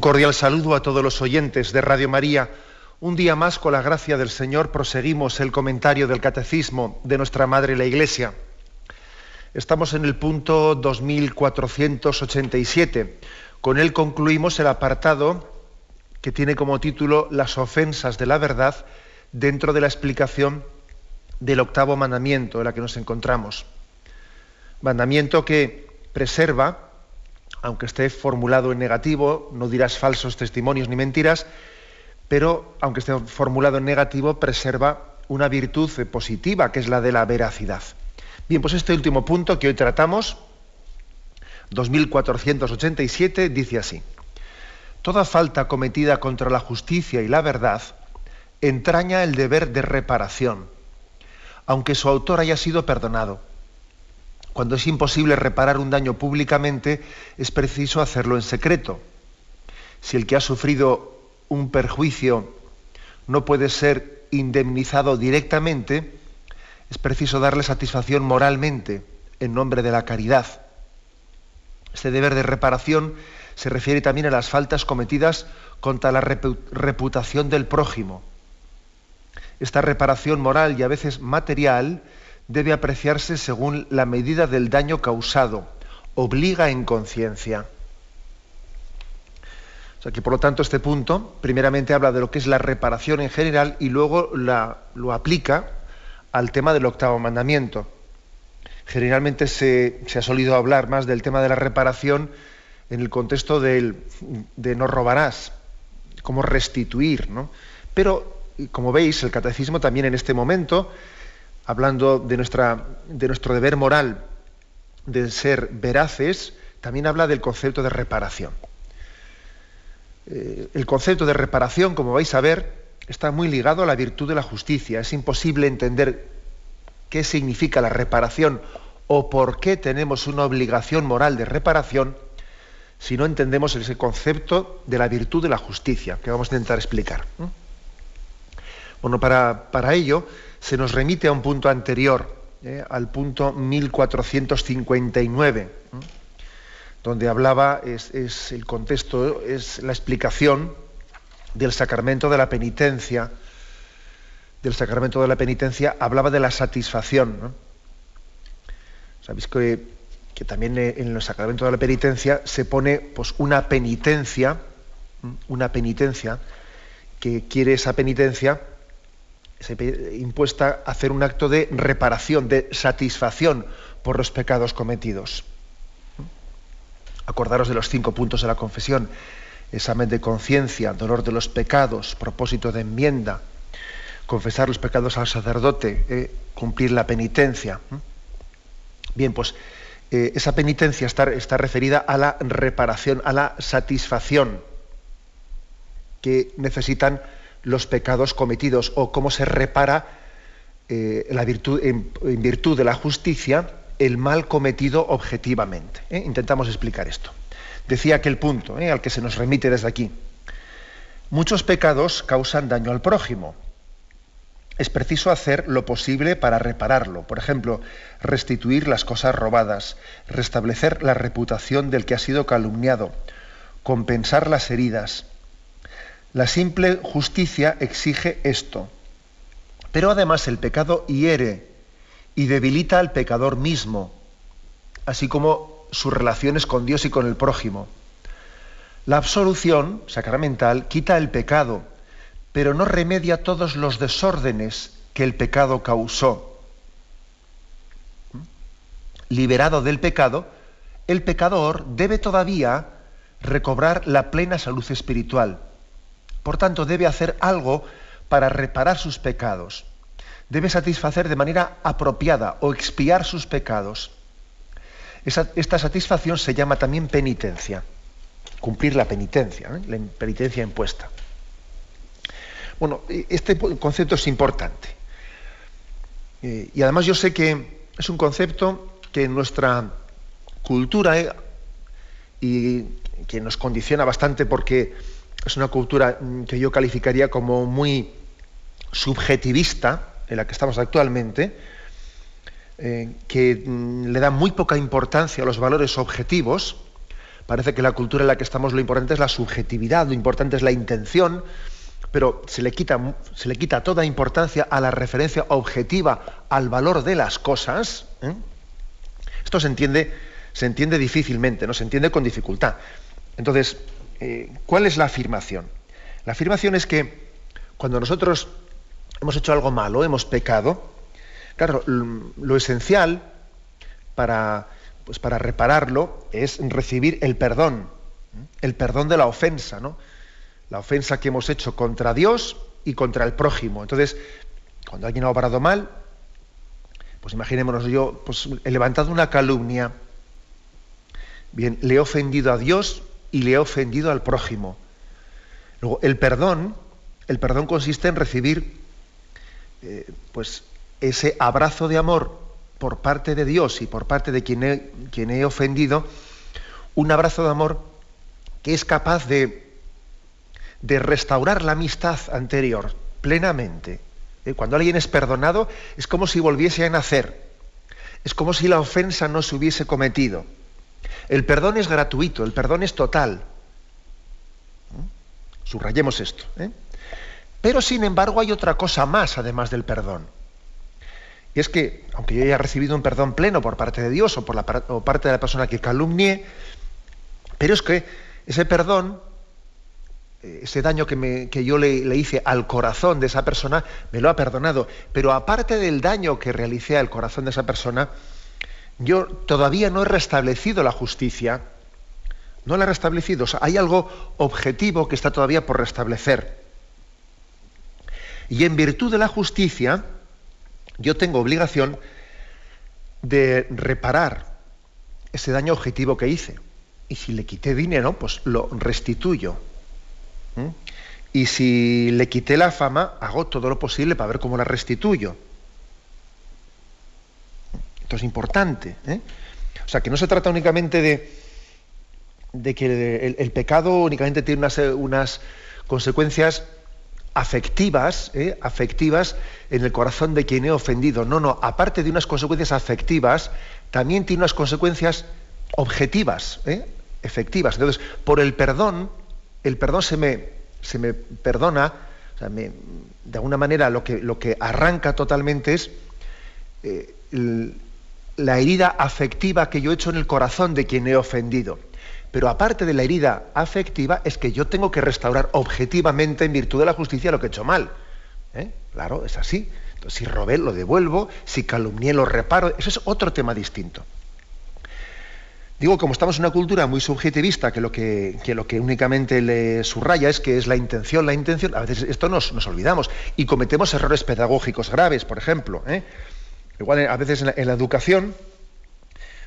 Un cordial saludo a todos los oyentes de Radio María. Un día más, con la gracia del Señor, proseguimos el comentario del Catecismo de nuestra Madre la Iglesia. Estamos en el punto 2487. Con él concluimos el apartado que tiene como título Las ofensas de la verdad dentro de la explicación del octavo mandamiento en la que nos encontramos. Mandamiento que preserva aunque esté formulado en negativo, no dirás falsos testimonios ni mentiras, pero aunque esté formulado en negativo, preserva una virtud positiva, que es la de la veracidad. Bien, pues este último punto que hoy tratamos, 2487, dice así. Toda falta cometida contra la justicia y la verdad entraña el deber de reparación, aunque su autor haya sido perdonado cuando es imposible reparar un daño públicamente, es preciso hacerlo en secreto. Si el que ha sufrido un perjuicio no puede ser indemnizado directamente, es preciso darle satisfacción moralmente en nombre de la caridad. Este deber de reparación se refiere también a las faltas cometidas contra la reputación del prójimo. Esta reparación moral y a veces material debe apreciarse según la medida del daño causado, obliga en conciencia. O sea que por lo tanto este punto primeramente habla de lo que es la reparación en general y luego lo aplica al tema del octavo mandamiento. Generalmente se, ha solido hablar más del tema de la reparación en el contexto de no robarás, cómo restituir, ¿no? Pero, como veis, el catecismo también en este momento hablando de, nuestra, de nuestro deber moral de ser veraces, también habla del concepto de reparación. Eh, el concepto de reparación, como vais a ver, está muy ligado a la virtud de la justicia. Es imposible entender qué significa la reparación o por qué tenemos una obligación moral de reparación si no entendemos ese concepto de la virtud de la justicia, que vamos a intentar explicar. Bueno, para, para ello se nos remite a un punto anterior, eh, al punto 1459, donde hablaba, es, el contexto, es la explicación del sacramento de la penitencia. Del sacramento de la penitencia hablaba de la satisfacción. Sabéis que, que, también en el sacramento de la penitencia se pone pues, una penitencia, una penitencia, que quiere esa penitencia se impuesta hacer un acto de reparación, de satisfacción por los pecados cometidos. Acordaros de los cinco puntos de la confesión. Examen de conciencia, dolor de los pecados, propósito de enmienda, confesar los pecados al sacerdote, eh, cumplir la penitencia. Bien, pues eh, esa penitencia está, está referida a la reparación, a la satisfacción que necesitan los pecados cometidos o cómo se repara eh, la virtud, en, virtud de la justicia el mal cometido objetivamente. ¿eh? Intentamos explicar esto. Decía aquel punto ¿eh? al que se nos remite desde aquí. Muchos pecados causan daño al prójimo. Es preciso hacer lo posible para repararlo. Por ejemplo, restituir las cosas robadas, restablecer la reputación del que ha sido calumniado, compensar las heridas, la simple justicia exige esto. Pero además el pecado hiere y debilita al pecador mismo, así como sus relaciones con Dios y con el prójimo. La absolución sacramental quita el pecado, pero no remedia todos los desórdenes que el pecado causó. Liberado del pecado, el pecador debe todavía recobrar la plena salud espiritual por tanto, debe hacer algo para reparar sus pecados. Debe satisfacer de manera apropiada o expiar sus pecados. esta satisfacción se llama también penitencia. cumplir la penitencia, ¿eh? la penitencia impuesta. Bueno, este concepto es importante. Eh, y además yo sé que es un concepto que en nuestra cultura eh, y que nos condiciona bastante porque es una cultura mm, que yo calificaría como muy subjetivista, en la que estamos actualmente, eh, que mm, le da muy poca importancia a los valores objetivos. Parece que la cultura en la que estamos lo importante es la subjetividad, lo importante es la intención, pero se le quita, se le quita toda importancia a la referencia objetiva al valor de las cosas. ¿eh? Esto se entiende, se entiende difícilmente, no se entiende con dificultad. Entonces, eh, ¿cuál es la afirmación? La afirmación es que cuando nosotros hemos hecho algo malo, hemos pecado, claro, lo esencial para, pues para repararlo es recibir el perdón, el perdón de la ofensa, ¿no? La ofensa que hemos hecho contra Dios y contra el prójimo. Entonces, cuando alguien ha obrado mal, pues imaginémonos yo, pues he levantado una calumnia, bien, le he ofendido a Dios y le he ofendido al prójimo. Luego, el perdón, el perdón consiste en recibir eh, pues ese abrazo de amor por parte de Dios y por parte de quien he, quien he ofendido, un abrazo de amor que es capaz de, de restaurar la amistad anterior plenamente. Eh, cuando alguien es perdonado, es como si volviese a nacer. Es como si la ofensa no se hubiese cometido. El perdón es gratuito, el perdón es total. ¿Mm? Subrayemos esto. ¿eh? Pero sin embargo hay otra cosa más además del perdón. Y es que, aunque yo haya recibido un perdón pleno por parte de Dios o por parte de la persona que calumnié, pero es que ese perdón, eh, ese daño que, que yo le, le, hice al corazón de esa persona, me lo ha perdonado. Pero aparte del daño que realicé al corazón de esa persona, yo todavía no he restablecido la justicia. No la he restablecido. O sea, hay algo objetivo que está todavía por restablecer. Y en virtud de la justicia, yo tengo obligación de reparar ese daño objetivo que hice. Y si le quité dinero, pues lo restituyo. ¿Mm? Y si le quité la fama, hago todo lo posible para ver cómo la restituyo. Esto es importante. ¿eh? O sea, que no se trata únicamente de, de que el, pecado únicamente tiene unas, unas consecuencias afectivas, ¿eh? afectivas en el corazón de quien he ofendido. No, no, aparte de unas consecuencias afectivas, también tiene unas consecuencias objetivas, ¿eh? efectivas. Entonces, por el perdón, el perdón se me, se me perdona, de alguna manera lo que, lo que arranca totalmente es la herida afectiva que yo he hecho en el corazón de quien he ofendido. Pero aparte de la herida afectiva, es que yo tengo que restaurar objetivamente, en virtud de la justicia, lo que he hecho mal. ¿Eh? Claro, es así. Entonces, si robé, lo devuelvo, si calumnié, lo reparo. Eso es otro tema distinto. Digo, como estamos en una cultura muy subjetivista, que lo que, únicamente le subraya es que es la intención, la intención, a veces esto nos, nos olvidamos y cometemos errores pedagógicos graves, por ejemplo. ¿eh? Igual a veces en la, educación,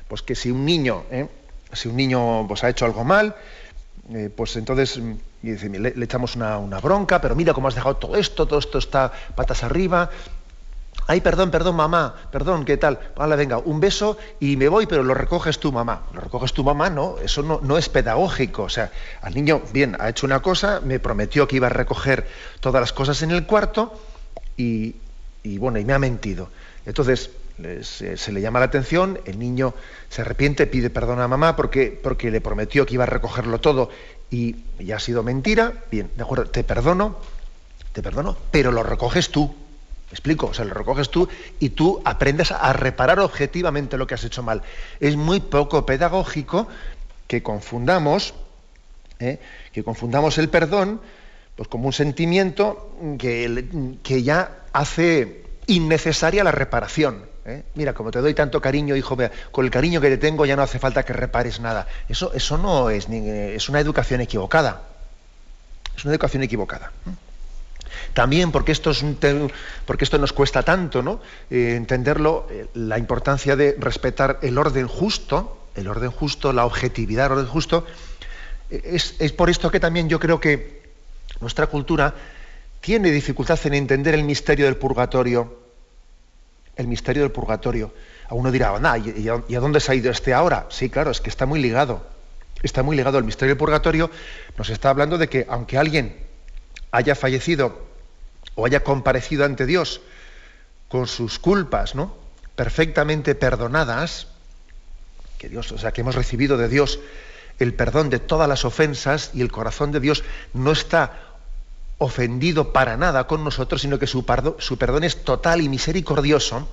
pues que si un niño ¿eh? si un niño pues, ha hecho algo mal, eh, pues entonces mm, le, echamos una, bronca, pero mira cómo has dejado todo esto, todo esto está patas arriba. Ay, perdón, perdón, mamá, perdón, ¿qué tal? Vale, venga, un beso y me voy, pero lo recoges tu mamá. Lo recoges tu mamá, no, eso no, no es pedagógico. O sea, al niño, bien, ha hecho una cosa, me prometió que iba a recoger todas las cosas en el cuarto y, y bueno, y me ha mentido. Entonces, se, le llama la atención, el niño se arrepiente, pide perdón a mamá porque, porque le prometió que iba a recogerlo todo y ya ha sido mentira, bien, de acuerdo, te perdono, te perdono, pero lo recoges tú. ¿Me explico? O sea, lo recoges tú y tú aprendes a reparar objetivamente lo que has hecho mal. Es muy poco pedagógico que confundamos, ¿eh? que confundamos el perdón pues como un sentimiento que, que ya hace innecesaria la reparación. ¿eh? Mira, como te doy tanto cariño, hijo, con el cariño que te tengo ya no hace falta que repares nada. Eso, eso no es, es una educación equivocada. Es una educación equivocada. También porque esto, es porque esto nos cuesta tanto, ¿no? Eh, entenderlo, eh, la importancia de respetar el orden justo, el orden justo, la objetividad, el orden justo, Es, es por esto que también yo creo que nuestra cultura tiene dificultad en entender el misterio del purgatorio. El misterio del purgatorio. A uno dirá, ¿y, a dónde se ha ido este ahora? Sí, claro, es que está muy ligado. Está muy ligado al misterio del purgatorio. Nos está hablando de que aunque alguien haya fallecido o haya comparecido ante Dios con sus culpas, ¿no? Perfectamente perdonadas, que Dios, o sea, que hemos recibido de Dios el perdón de todas las ofensas y el corazón de Dios no está ofendido para nada con nosotros, sino que su, su perdón es total y misericordioso.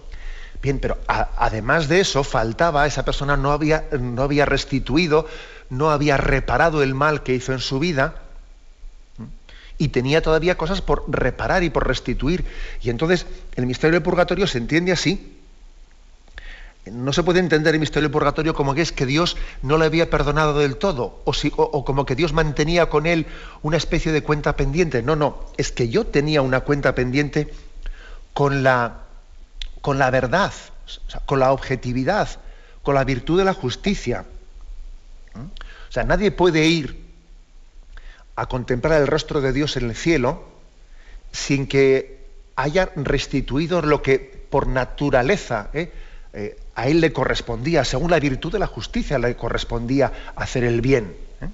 Bien, pero además de eso, faltaba, esa persona no había, no había restituido, no había reparado el mal que hizo en su vida y tenía todavía cosas por reparar y por restituir. Y entonces el misterio del purgatorio se entiende así. No se puede entender el misterio del purgatorio como que es que Dios no le había perdonado del todo, o, como que Dios mantenía con él una especie de cuenta pendiente. No, no, es que yo tenía una cuenta pendiente con la, con la verdad, con la objetividad, con la virtud de la justicia. ¿Mm? O sea, nadie puede ir a contemplar el rostro de Dios en el cielo sin que haya restituido lo que por naturaleza ¿eh? Eh, a él le correspondía, según la virtud de la justicia, le correspondía hacer el bien. ¿eh?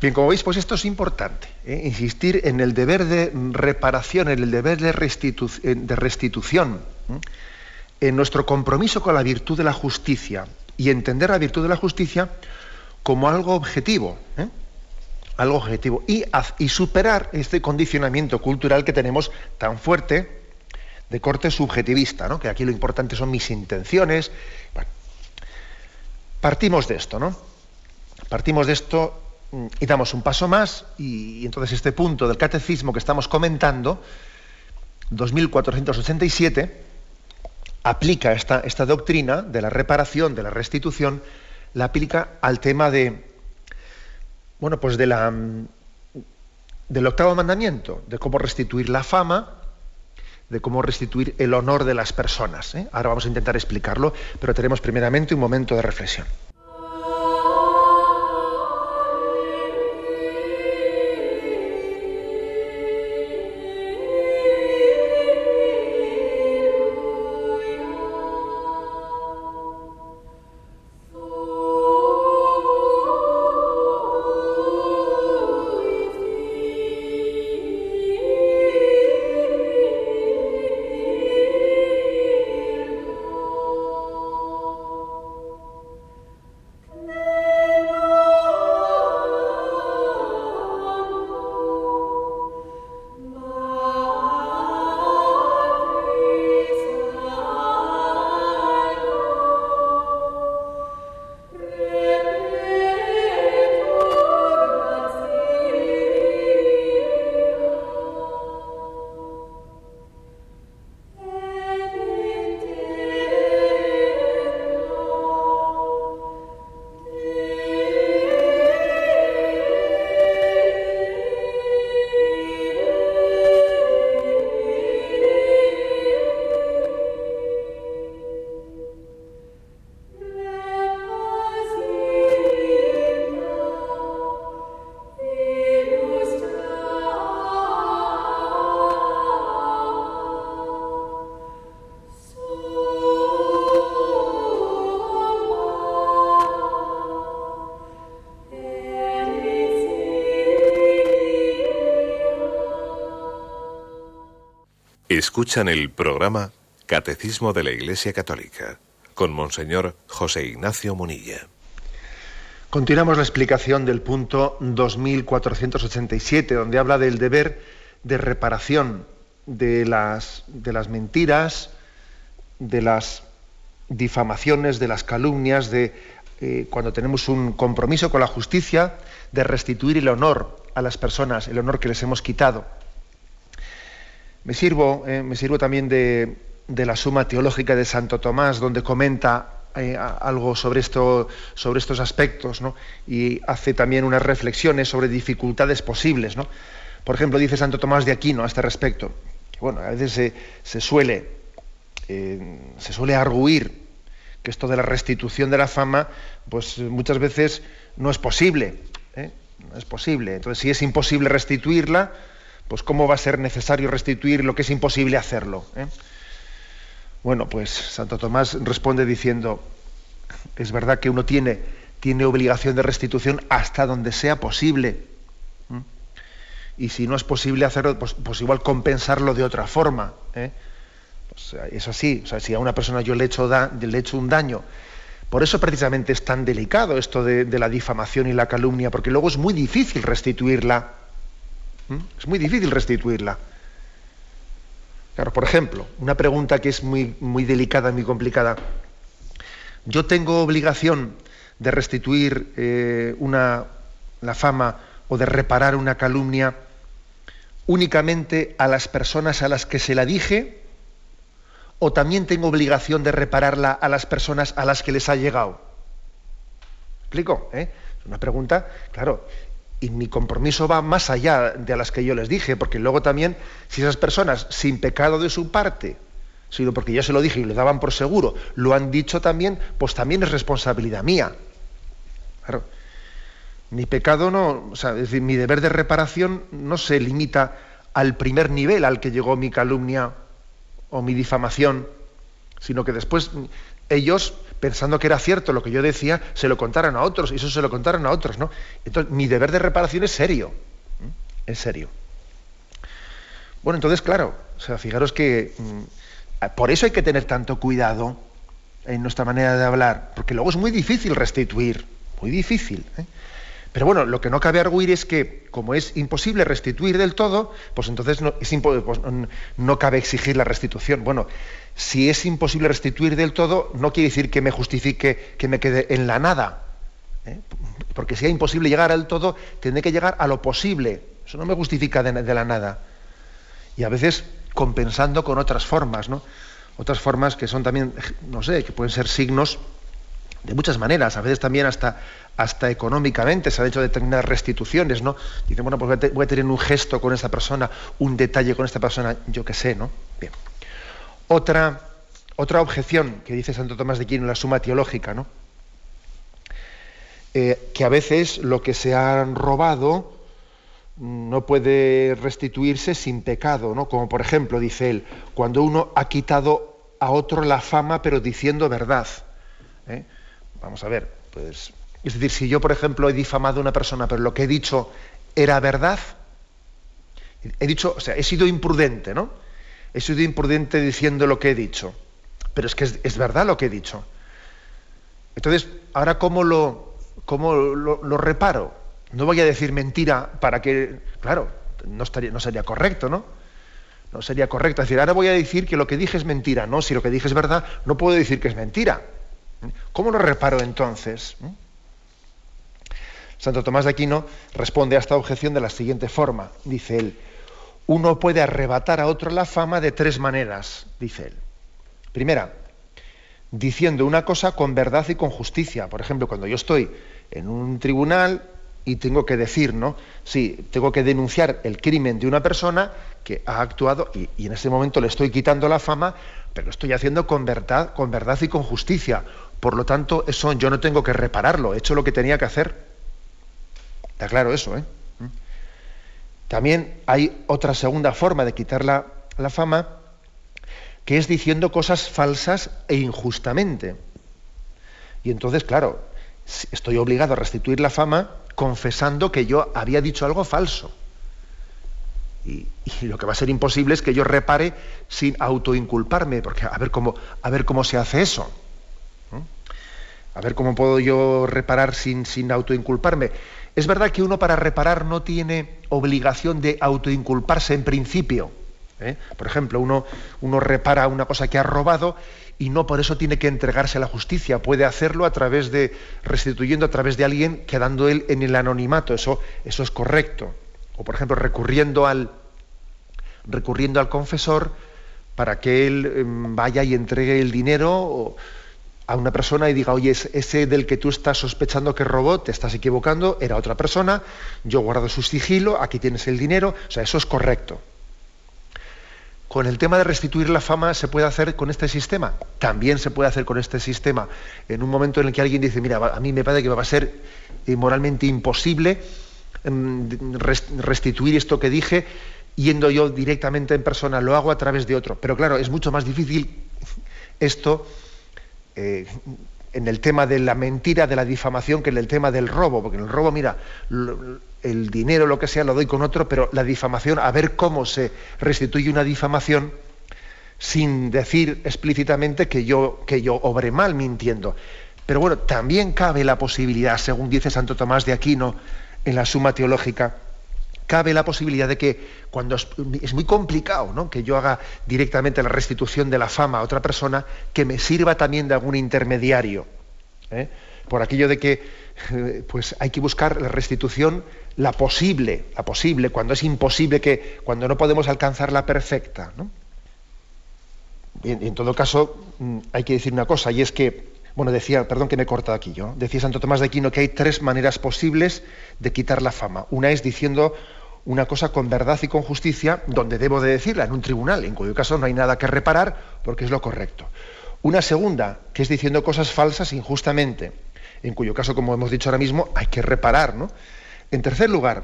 Bien, como veis, pues esto es importante, insistir en el deber de reparación, en el deber de, restitución, en nuestro compromiso con la virtud de la justicia y entender la virtud de la justicia como algo objetivo algo objetivo y superar este condicionamiento cultural que tenemos tan fuerte de corte subjetivista, ¿no? que aquí lo importante son mis intenciones. partimos de esto, ¿no? Partimos de esto mm, y damos un paso más y, entonces este punto del catecismo que estamos comentando, 2487, aplica esta, esta doctrina de la reparación, de la restitución, la aplica al tema de, bueno, pues de la, mm, del octavo mandamiento, de cómo restituir la fama, de cómo restituir el honor de las personas. ¿eh? Ahora vamos a intentar explicarlo, pero tenemos primeramente un momento de reflexión. Escuchan el programa Catecismo de la Iglesia Católica con Monseñor José Ignacio Munilla. Continuamos la explicación del punto 2487, donde habla del deber de reparación de las, de las mentiras, de las difamaciones, de las calumnias, de eh, cuando tenemos un compromiso con la justicia, de restituir el honor a las personas, el honor que les hemos quitado. Me sirvo, eh, me sirvo también de, la suma teológica de Santo Tomás, donde comenta eh, algo sobre, esto, sobre estos aspectos y hace también unas reflexiones sobre dificultades posibles. Por ejemplo, dice Santo Tomás de Aquino a este respecto, bueno, a veces se, suele, eh, se suele arguir que esto de la restitución de la fama, pues muchas veces no es posible. No es posible. Entonces, si es imposible restituirla, pues ¿cómo va a ser necesario restituir lo que es imposible hacerlo? ¿eh? Bueno, pues Santo Tomás responde diciendo, es verdad que uno tiene, tiene obligación de restitución hasta donde sea posible. Y si no es posible hacerlo, pues, pues igual compensarlo de otra forma. ¿eh? es así. O sea, si a una persona yo le he hecho, hecho un daño, por eso precisamente es tan delicado esto de, la difamación y la calumnia, porque luego es muy difícil restituirla. Es muy difícil restituirla. Claro, por ejemplo, una pregunta que es muy, muy delicada, muy complicada. Yo tengo obligación de restituir eh, una, la fama o de reparar una calumnia únicamente a las personas a las que se la dije o también tengo obligación de repararla a las personas a las que les ha llegado. ¿Explico? ¿Eh? Una pregunta, claro, y mi compromiso va más allá de las que yo les dije, porque luego también, si esas personas, sin pecado de su parte, sino porque yo se lo dije y lo daban por seguro, lo han dicho también, pues también es responsabilidad mía. Claro. Mi pecado no, o sea, es decir, mi deber de reparación no se limita al primer nivel al que llegó mi calumnia o mi difamación, sino que después ellos, pensando que era cierto lo que yo decía, se lo contaron a otros, y eso se lo contaron a otros, ¿no? Entonces, mi deber de reparación es serio, es serio. Bueno, entonces, claro, o sea, fijaros que mm, por eso hay que tener tanto cuidado en nuestra manera de hablar, porque luego es muy difícil restituir, muy difícil. ¿eh? Pero bueno, lo que no cabe arguir es que, como es imposible restituir del todo, pues entonces no, pues, no cabe exigir la restitución. Bueno, si es imposible restituir del todo, no quiere decir que me justifique que me quede en la nada. ¿eh? Porque si es imposible llegar al todo, tendré que llegar a lo posible. Eso no me justifica de, de, la nada. Y a veces compensando con otras formas, ¿no? Otras formas que son también, no sé, que pueden ser signos de muchas maneras, a veces también hasta, hasta económicamente se han hecho determinadas restituciones, ¿no? Dicen, bueno, pues voy a tener un gesto con esta persona, un detalle con esta persona, yo qué sé, ¿no? Bien. Otra, otra objeción que dice Santo Tomás de Aquino en la Suma Teológica, ¿no? Eh, que a veces lo que se han robado no puede restituirse sin pecado, ¿no? Como por ejemplo, dice él, cuando uno ha quitado a otro la fama pero diciendo verdad. ¿eh? Vamos a ver, pues. Es decir, si yo, por ejemplo, he difamado a una persona, pero lo que he dicho era verdad, he dicho, o sea, he sido imprudente, ¿no? He sido imprudente diciendo lo que he dicho. Pero es que es, verdad lo que he dicho. Entonces, ahora, ¿cómo lo, cómo lo, reparo? No voy a decir mentira para que. Claro, no, estaría, no sería correcto, ¿no? No sería correcto. Es decir, ahora voy a decir que lo que dije es mentira. No, si lo que dije es verdad, no puedo decir que es mentira. ¿Cómo lo reparo entonces? ¿Mm? Santo Tomás de Aquino responde a esta objeción de la siguiente forma. Dice él, uno puede arrebatar a otro la fama de tres maneras, dice él. Primera, diciendo una cosa con verdad y con justicia. Por ejemplo, cuando yo estoy en un tribunal y tengo que decir, ¿no? Sí, tengo que denunciar el crimen de una persona que ha actuado y, en ese momento le estoy quitando la fama, pero lo estoy haciendo con verdad, con verdad y con justicia. Por lo tanto, eso yo no tengo que repararlo, he hecho lo que tenía que hacer. Está claro eso, ¿eh? También hay otra segunda forma de quitar la, fama, que es diciendo cosas falsas e injustamente. Y entonces, claro, estoy obligado a restituir la fama confesando que yo había dicho algo falso. Y, y, lo que va a ser imposible es que yo repare sin autoinculparme, porque a ver cómo, a ver cómo se hace eso. A ver cómo puedo yo reparar sin, sin autoinculparme. Es verdad que uno para reparar no tiene obligación de autoinculparse en principio. ¿eh? Por ejemplo, uno, uno repara una cosa que ha robado y no por eso tiene que entregarse a la justicia. Puede hacerlo a través de, restituyendo a través de alguien, quedando él en el anonimato. Eso, eso es correcto. O por ejemplo, recurriendo al, recurriendo al confesor para que él em, vaya y entregue el dinero. O, a una persona y diga, oye, ese del que tú estás sospechando que robó, te estás equivocando, era otra persona, yo guardo su sigilo, aquí tienes el dinero, o sea, eso es correcto. con el tema de restituir la fama se puede hacer con este sistema. También se puede hacer con este sistema. En un momento en el que alguien dice, mira, a mí me parece que va a ser eh, moralmente imposible mm, restituir esto que dije yendo yo directamente en persona, lo hago a través de otro. Pero claro, es mucho más difícil esto en el tema de la mentira, de la difamación, que en el tema del robo. Porque en el robo, mira, el dinero, lo que sea, lo doy con otro, pero la difamación, a ver cómo se restituye una difamación sin decir explícitamente que yo, que yo obré mal mintiendo. Pero bueno, también cabe la posibilidad, según dice Santo Tomás de Aquino en la Suma Teológica, cabe la posibilidad de que cuando es, muy complicado ¿no? que yo haga directamente la restitución de la fama a otra persona, que me sirva también de algún intermediario. ¿eh? Por aquello de que eh, pues hay que buscar la restitución, la posible, la posible, cuando es imposible que, cuando no podemos alcanzar la perfecta. ¿no? en todo caso, mm, hay que decir una cosa, y es que bueno, decía, perdón que me he cortado aquí yo, decía Santo Tomás de Aquino que hay tres maneras posibles de quitar la fama. Una es diciendo una cosa con verdad y con justicia, donde debo de decirla, en un tribunal, en cuyo caso no hay nada que reparar porque es lo correcto. Una segunda, que es diciendo cosas falsas injustamente, en cuyo caso, como hemos dicho ahora mismo, hay que reparar. ¿no? En tercer lugar,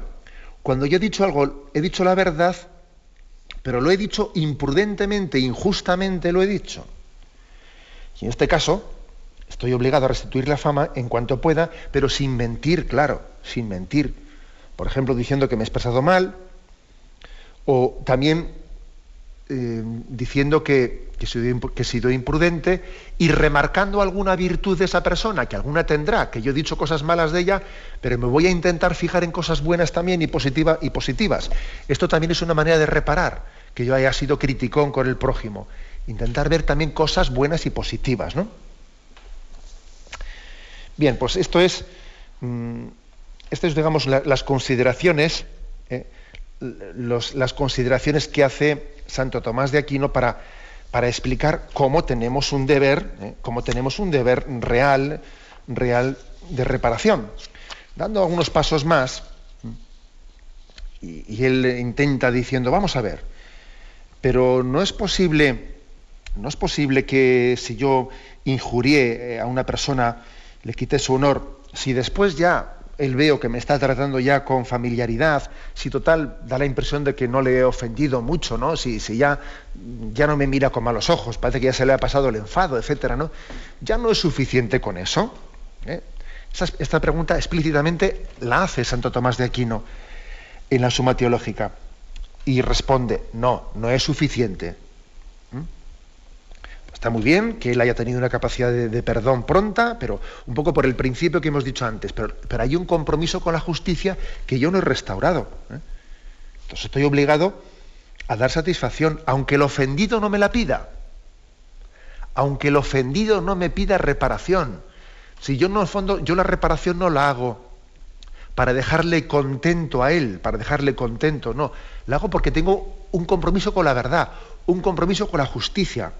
cuando yo he dicho algo, he dicho la verdad, pero lo he dicho imprudentemente, injustamente lo he dicho. Y en este caso, estoy obligado a restituir la fama en cuanto pueda, pero sin mentir, claro, sin mentir por ejemplo, diciendo que me he expresado mal, o también eh, diciendo que, que, he sido imprudente y remarcando alguna virtud de esa persona, que alguna tendrá, que yo he dicho cosas malas de ella, pero me voy a intentar fijar en cosas buenas también y, y positivas. Esto también es una manera de reparar que yo haya sido criticón con el prójimo. Intentar ver también cosas buenas y positivas, ¿no? Bien, pues esto es... Mm, estas es, digamos, las consideraciones, eh, las consideraciones que hace Santo Tomás de Aquino para, para explicar cómo tenemos un deber, eh, cómo tenemos un deber real, real de reparación. Dando algunos pasos más, y, él intenta diciendo, vamos a ver, pero no es posible, no es posible que si yo injurié eh, a una persona, le quite su honor, si después ya él veo que me está tratando ya con familiaridad, si total da la impresión de que no le he ofendido mucho, ¿no? Si, ya, ya no me mira con malos ojos, parece que ya se le ha pasado el enfado, etcétera, ¿no? Ya no es suficiente con eso. ¿eh? esta pregunta explícitamente la hace Santo Tomás de Aquino en la Suma Teológica y responde, no, no es suficiente. Está muy bien que él haya tenido una capacidad de, perdón pronta, pero un poco por el principio que hemos dicho antes. Pero, hay un compromiso con la justicia que yo no he restaurado. ¿eh? Entonces estoy obligado a dar satisfacción, aunque el ofendido no me la pida. Aunque el ofendido no me pida reparación. Si yo no, el fondo, yo la reparación no la hago para dejarle contento a él, para dejarle contento, no. La hago porque tengo un compromiso con la verdad, un compromiso con la justicia.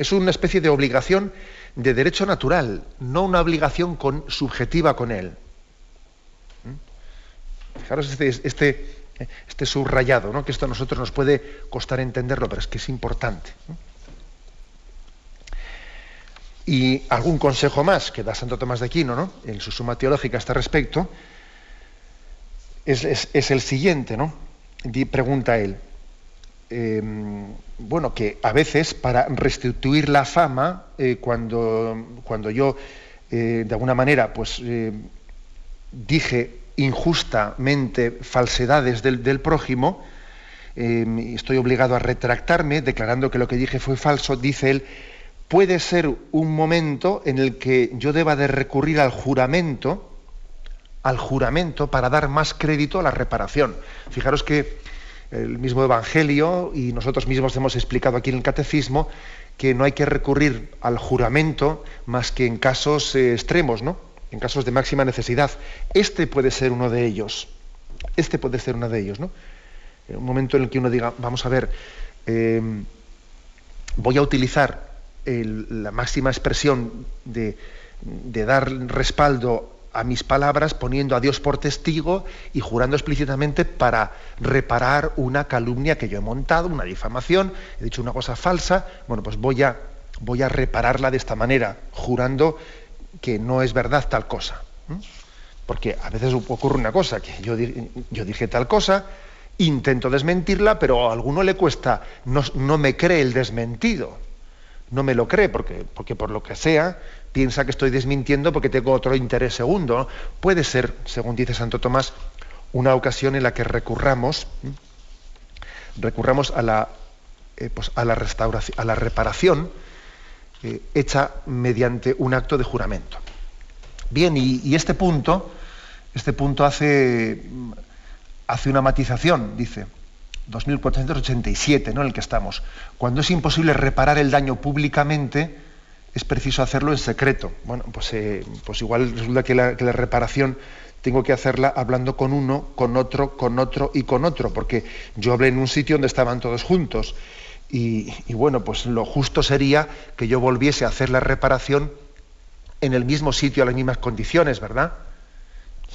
Es una especie de obligación de derecho natural, no una obligación subjetiva con él. ¿Mm? Fijaros este, este, este, subrayado, ¿no? que esto a nosotros nos puede costar entenderlo, pero es que es importante. Y algún consejo más que da Santo Tomás de Aquino ¿no? en su suma teológica a este respecto es, es el siguiente, ¿no? Pregunta él. Em, bueno, que a veces para restituir la fama, eh, cuando, cuando yo eh, de alguna manera pues eh, dije injustamente falsedades del, del prójimo, em, estoy obligado a retractarme, declarando que lo que dije fue falso, dice él, puede ser un momento en el que yo deba de recurrir al juramento, al juramento para dar más crédito a la reparación. Fijaros que el mismo Evangelio y nosotros mismos hemos explicado aquí en el Catecismo que no hay que recurrir al juramento más que en casos eh, extremos, ¿no? En casos de máxima necesidad. Este puede ser uno de ellos. Este puede ser uno de ellos, ¿no? Un momento en el que uno diga, vamos a ver, em, voy a utilizar la máxima expresión de, de dar respaldo a mis palabras poniendo a Dios por testigo y jurando explícitamente para reparar una calumnia que yo he montado, una difamación, he dicho una cosa falsa, bueno, pues voy a, voy a repararla de esta manera, jurando que no es verdad tal cosa. Porque a veces ocurre una cosa, que yo, yo dije tal cosa, intento desmentirla, pero a alguno le cuesta, no, no me cree el desmentido. No me lo cree porque, porque por lo que sea piensa que estoy desmintiendo porque tengo otro interés segundo. Puede ser, según dice Santo Tomás, una ocasión en la que recurramos, recurramos a la, eh, pues a la restauración, a la reparación eh, hecha mediante un acto de juramento. Bien, y, este punto, este punto hace, hace una matización, dice. 2487, ¿no? en el que estamos. Cuando es imposible reparar el daño públicamente, es preciso hacerlo en secreto. Bueno, pues, eh, pues igual resulta que la, reparación tengo que hacerla hablando con uno, con otro, con otro y con otro, porque yo hablé en un sitio donde estaban todos juntos. Y, bueno, pues lo justo sería que yo volviese a hacer la reparación en el mismo sitio, a las mismas condiciones, ¿verdad?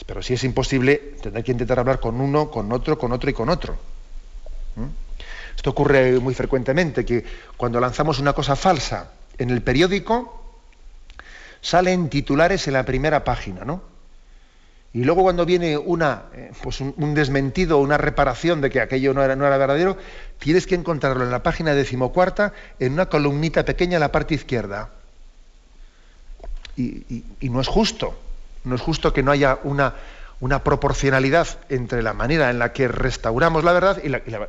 Pero si es imposible, tendré que intentar hablar con uno, con otro, con otro y con otro. ¿Mm? Esto ocurre muy frecuentemente, que cuando lanzamos una cosa falsa en el periódico, salen titulares en la primera página, ¿no? Y luego cuando viene una, eh, pues un, desmentido, una reparación de que aquello no era, no era, verdadero, tienes que encontrarlo en la página decimocuarta, en una columnita pequeña en la parte izquierda. y no es justo, no es justo que no haya una, una proporcionalidad entre la manera en la que restauramos la verdad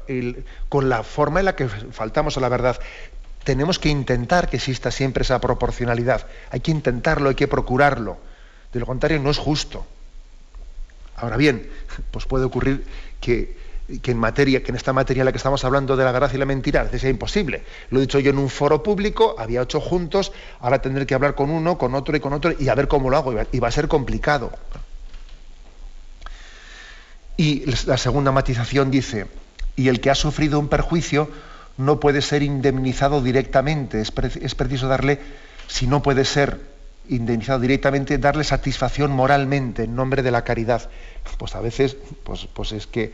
y, con la forma en la que faltamos a la verdad. Tenemos que intentar que exista siempre esa proporcionalidad. Hay que intentarlo, hay que procurarlo. De lo contrario, no es justo. Ahora bien, pues puede ocurrir que, en materia, que en esta materia en la que estamos hablando de la verdad y la mentira, sea imposible. Lo he dicho yo en un foro público, había ocho juntos, ahora tendré que hablar con uno, con otro y con otro, y a ver cómo lo hago, y va a ser complicado. Y la segunda matización dice, y el que ha sufrido un perjuicio no puede ser indemnizado directamente, es, preciso darle, si no puede ser indemnizado directamente, darle satisfacción moralmente en nombre de la caridad. Pues a veces, pues, pues es que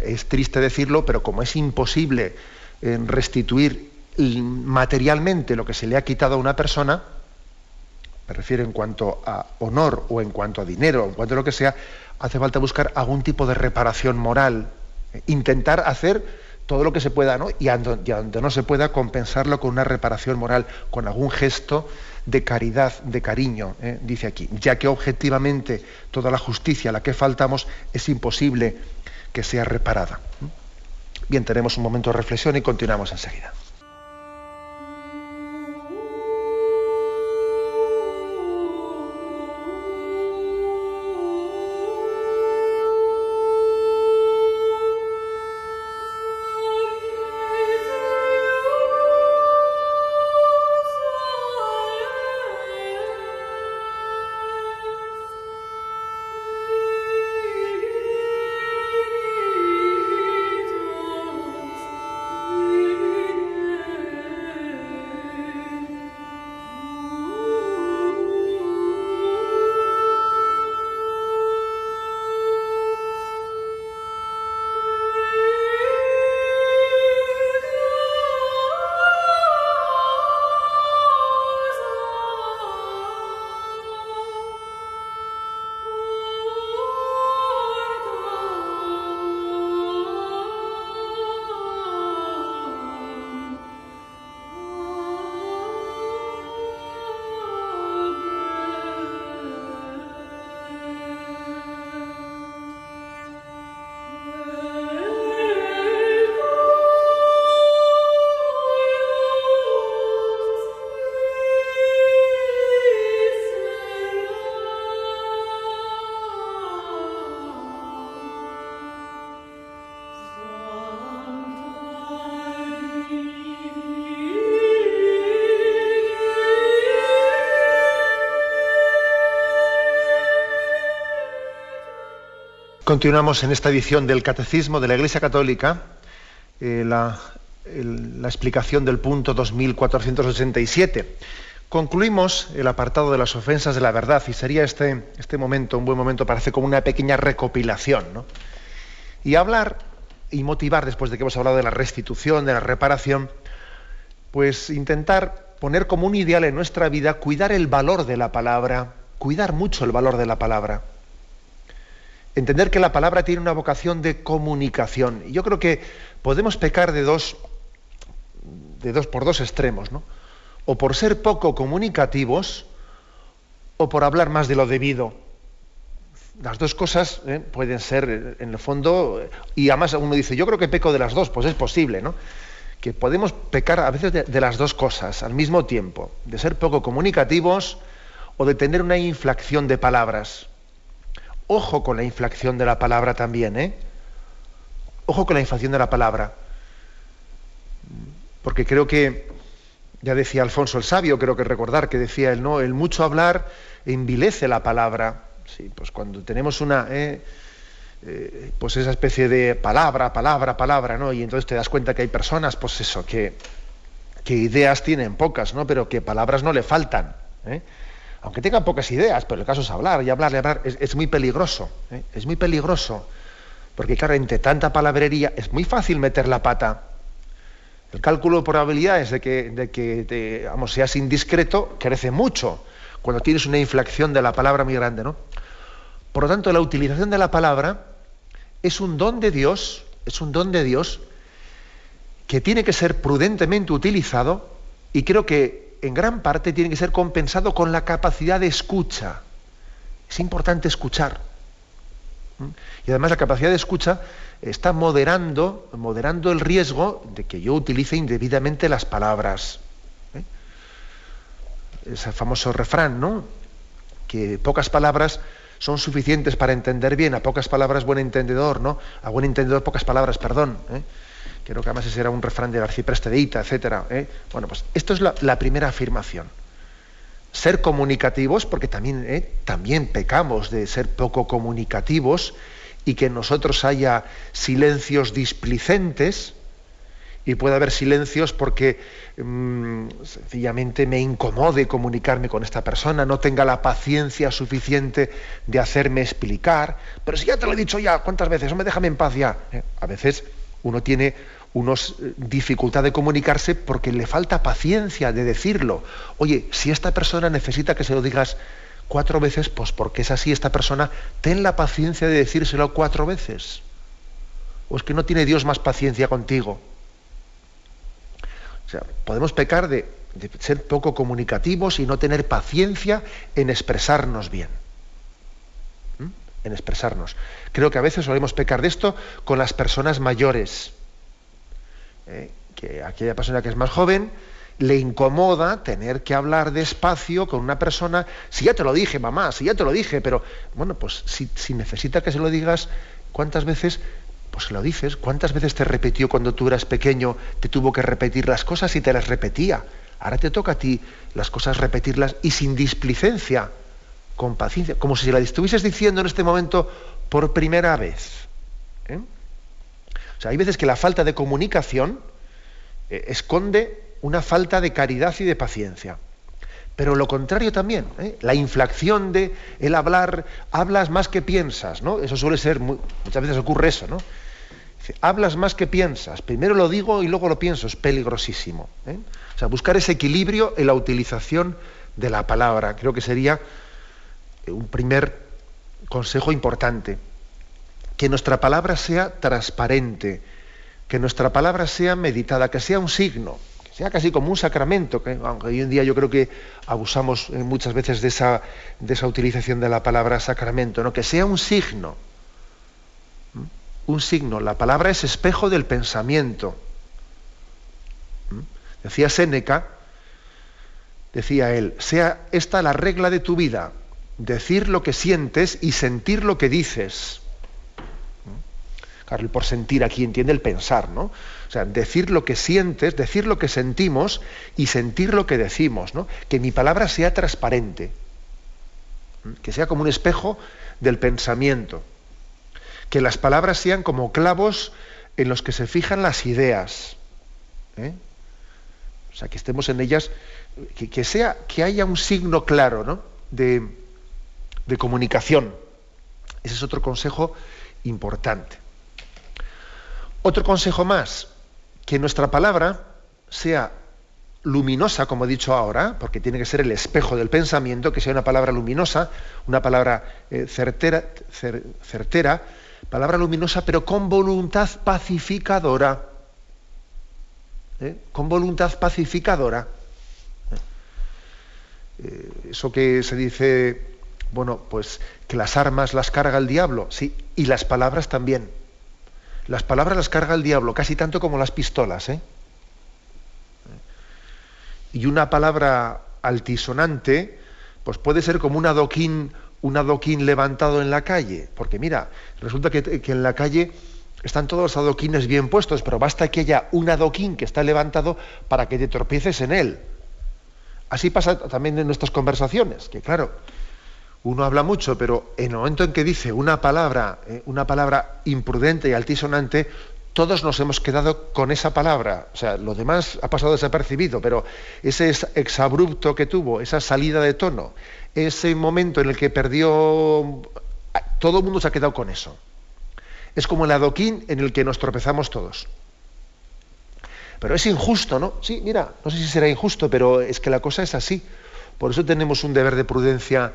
es triste decirlo, pero como es imposible eh, restituir materialmente lo que se le ha quitado a una persona, me refiero en cuanto a honor o en cuanto a dinero, o en cuanto a lo que sea, hace falta buscar algún tipo de reparación moral, intentar hacer todo lo que se pueda, ¿no? Y donde no se pueda compensarlo con una reparación moral, con algún gesto de caridad, de cariño, ¿eh? dice aquí, ya que objetivamente toda la justicia a la que faltamos es imposible que sea reparada. Bien, tenemos un momento de reflexión y continuamos enseguida. Continuamos en esta edición del Catecismo de la Iglesia Católica, eh, la, explicación del punto 2487. Concluimos el apartado de las ofensas de la verdad y sería este, este momento un buen momento para hacer como una pequeña recopilación. ¿no? Y hablar y motivar, después de que hemos hablado de la restitución, de la reparación, pues intentar poner como un ideal en nuestra vida cuidar el valor de la palabra, cuidar mucho el valor de la palabra. Entender que la palabra tiene una vocación de comunicación. Yo creo que podemos pecar de dos, de dos por dos extremos, ¿no? o por ser poco comunicativos o por hablar más de lo debido. Las dos cosas ¿eh? pueden ser, eh, en el fondo, y además uno dice, yo creo que peco de las dos, pues es posible, ¿no? Que podemos pecar a veces de las dos cosas al mismo tiempo, de ser poco comunicativos o de tener una inflación de palabras. Ojo con la inflación de la palabra también, ¿eh? Ojo con la inflación de la palabra. Porque creo que ya decía Alfonso el Sabio, creo que recordar que decía él, no, el mucho hablar envilece la palabra. Sí, pues cuando tenemos una, eh, eh, pues esa especie de palabra, palabra, palabra, ¿no? Y entonces te das cuenta que hay personas, pues eso, que, que ideas tienen pocas, ¿no? Pero que palabras no le faltan. ¿eh? Aunque tengan pocas ideas, pero el caso es hablar y hablar y hablar, es, muy peligroso, es muy peligroso. Porque claro, entre tanta palabrería es muy fácil meter la pata el cálculo de probabilidades de que, de que vamos, seas indiscreto crece mucho cuando tienes una inflación de la palabra muy grande, ¿no? Por lo tanto, la utilización de la palabra es un don de Dios, es un don de Dios que tiene que ser prudentemente utilizado y creo que en gran parte tiene que ser compensado con la capacidad de escucha. Es importante escuchar. Y además la capacidad de escucha está moderando, moderando el riesgo de que yo utilice indebidamente las palabras. ¿eh? Ese famoso refrán, ¿no? Que pocas palabras son suficientes para entender bien, a pocas palabras buen entendedor, ¿no? A buen entendedor pocas palabras, perdón. ¿eh? Creo que además ese era un refrán de Arcipreste de Ita, etc. ¿eh? Bueno, pues esto es la, primera afirmación. Ser comunicativos, porque también, ¿eh? también pecamos de ser poco comunicativos, y que en nosotros haya silencios displicentes y puede haber silencios porque mmm, sencillamente me incomode comunicarme con esta persona, no tenga la paciencia suficiente de hacerme explicar, pero si ya te lo he dicho ya, ¿cuántas veces? Me déjame en paz ya. ¿Eh? A veces uno tiene unos eh, dificultad de comunicarse porque le falta paciencia de decirlo. Oye, si esta persona necesita que se lo digas cuatro veces, pues porque es así esta persona, ten la paciencia de decírselo cuatro veces. O es que no tiene Dios más paciencia contigo. O sea, podemos pecar de, de ser poco comunicativos y no tener paciencia en expresarnos bien. ¿Mm? En expresarnos. Creo que a veces solemos pecar de esto con las personas mayores. ¿Eh? Que aquella persona que es más joven, le incomoda tener que hablar despacio con una persona, si ya te lo dije, mamá, si ya te lo dije, pero bueno, pues si, si necesita que se lo digas, ¿cuántas veces? Pues se lo dices, ¿cuántas veces te repitió cuando tú eras pequeño, te tuvo que repetir las cosas y te las repetía? Ahora te toca a ti las cosas repetirlas y sin displicencia, con paciencia, como si la estuvieses diciendo en este momento por primera vez. ¿eh? O sea, hay veces que la falta de comunicación eh, esconde una falta de caridad y de paciencia. Pero lo contrario también, ¿eh? la inflación de el hablar, hablas más que piensas, ¿no? Eso suele ser, muchas veces ocurre eso, ¿no? Dice, hablas más que piensas, primero lo digo y luego lo pienso, es peligrosísimo. ¿eh? O sea, buscar ese equilibrio en la utilización de la palabra, creo que sería un primer consejo importante. Que nuestra palabra sea transparente, que nuestra palabra sea meditada, que sea un signo, sea casi como un sacramento, que aunque hoy en día yo creo que abusamos eh, muchas veces de esa, de esa utilización de la palabra sacramento, ¿no? que sea un signo. Un signo. La palabra es espejo del pensamiento. Decía Séneca, decía él, sea esta la regla de tu vida, decir lo que sientes y sentir lo que dices. Por sentir aquí entiende el pensar, ¿no? O sea, decir lo que sientes, decir lo que sentimos y sentir lo que decimos, ¿no? Que mi palabra sea transparente, que sea como un espejo del pensamiento, que las palabras sean como clavos en los que se fijan las ideas. ¿eh? O sea, que estemos en ellas, que, que haya un signo claro ¿no? de, de comunicación. Ese es otro consejo importante. Otro consejo más, que nuestra palabra sea luminosa, como he dicho ahora, porque tiene que ser el espejo del pensamiento, que sea una palabra luminosa, una palabra eh, certera, palabra luminosa, pero con voluntad pacificadora. ¿eh? Con voluntad pacificadora. ¿Eh? eso que se dice, bueno, pues que las armas las carga el diablo, sí, y las palabras también. Las palabras las carga el diablo, casi tanto como las pistolas, ¿eh? y una palabra altisonante, pues puede ser como un adoquín, un adoquín levantado en la calle. Porque mira, resulta que, en la calle están todos los adoquines bien puestos, pero basta que haya un adoquín que está levantado para que te tropieces en él. Así pasa también en nuestras conversaciones, que claro, uno habla mucho, pero en el momento en que dice una palabra, eh, una palabra imprudente y altisonante, todos nos hemos quedado con esa palabra. O sea, lo demás ha pasado desapercibido, pero ese exabrupto que tuvo, esa salida de tono, ese momento en el que perdió. Todo el mundo se ha quedado con eso. Es como el adoquín en el que nos tropezamos todos. Pero es injusto, ¿no? Sí, mira, no sé si será injusto, pero es que la cosa es así. Por eso tenemos un deber de prudencia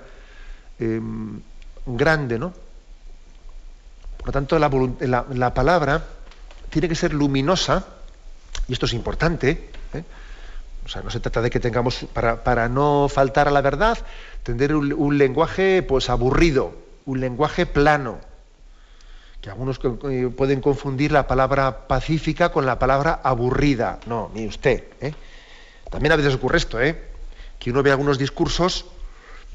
em, grande, ¿no? Por lo tanto, la palabra tiene que ser luminosa, y esto es importante, ¿eh? o sea, no se trata de que tengamos, para, no faltar a la verdad, tener un, lenguaje pues aburrido, un lenguaje plano, que algunos pueden confundir la palabra pacífica con la palabra aburrida. No, ni usted. ¿eh? También a veces ocurre esto, ¿eh? que uno ve algunos discursos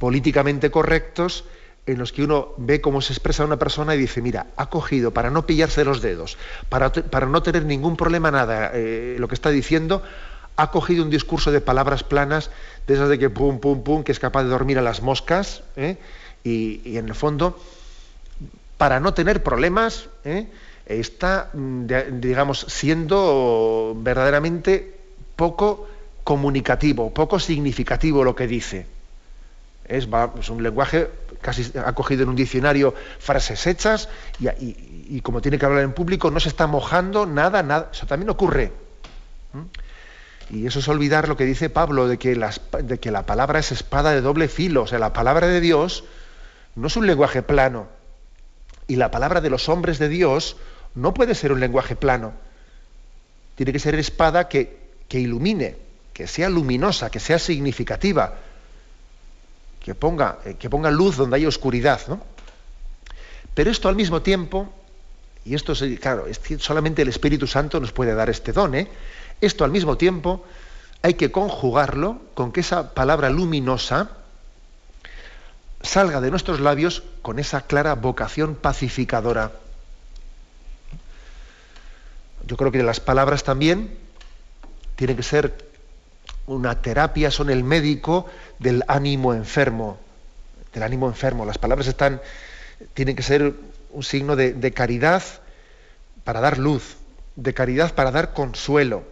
políticamente correctos en los que uno ve cómo se expresa una persona y dice, mira, ha cogido para no pillarse los dedos, para, para no tener ningún problema nada, eh, lo que está diciendo, ha cogido un discurso de palabras planas, de esas de que pum, pum, pum, que es capaz de dormir a las moscas, ¿eh? y, en el fondo, para no tener problemas, ¿eh? está, mm, digamos, siendo verdaderamente poco comunicativo, poco significativo lo que dice. Es, un lenguaje casi ha cogido en un diccionario frases hechas y, como tiene que hablar en público no se está mojando nada, nada. Eso también ocurre. Y eso es olvidar lo que dice Pablo de que, la palabra es espada de doble filo. O sea, la palabra de Dios no es un lenguaje plano. Y la palabra de los hombres de Dios no puede ser un lenguaje plano. Tiene que ser espada que ilumine, que sea luminosa, que sea significativa que ponga, eh, que ponga luz donde hay oscuridad. ¿no? Pero esto al mismo tiempo, y esto es, claro, solamente el Espíritu Santo nos puede dar este don, ¿eh? esto al mismo tiempo hay que conjugarlo con que esa palabra luminosa salga de nuestros labios con esa clara vocación pacificadora. Yo creo que las palabras también tienen que ser una terapia, son el médico del ánimo enfermo, del ánimo enfermo. Las palabras están, tienen que ser un signo de, caridad para dar luz, de caridad para dar consuelo,